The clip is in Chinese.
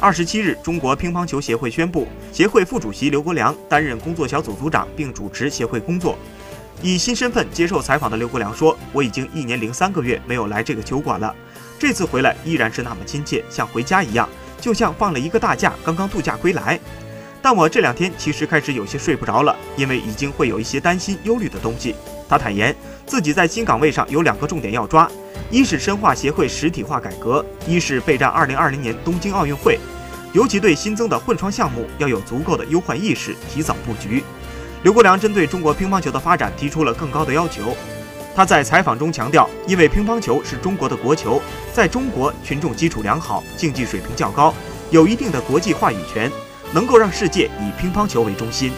二十七日，中国乒乓球协会宣布，协会副主席刘国梁担任工作小组组长，并主持协会工作。以新身份接受采访的刘国梁说：“我已经一年零三个月没有来这个球馆了，这次回来依然是那么亲切，像回家一样，就像放了一个大假，刚刚度假归来。但我这两天其实开始有些睡不着了，因为已经会有一些担心、忧虑的东西。”他坦言，自己在新岗位上有两个重点要抓。一是深化协会实体化改革，一是备战2020年东京奥运会，尤其对新增的混双项目要有足够的忧患意识，提早布局。刘国梁针对中国乒乓球的发展提出了更高的要求。他在采访中强调，因为乒乓球是中国的国球，在中国群众基础良好，竞技水平较高，有一定的国际话语权，能够让世界以乒乓球为中心。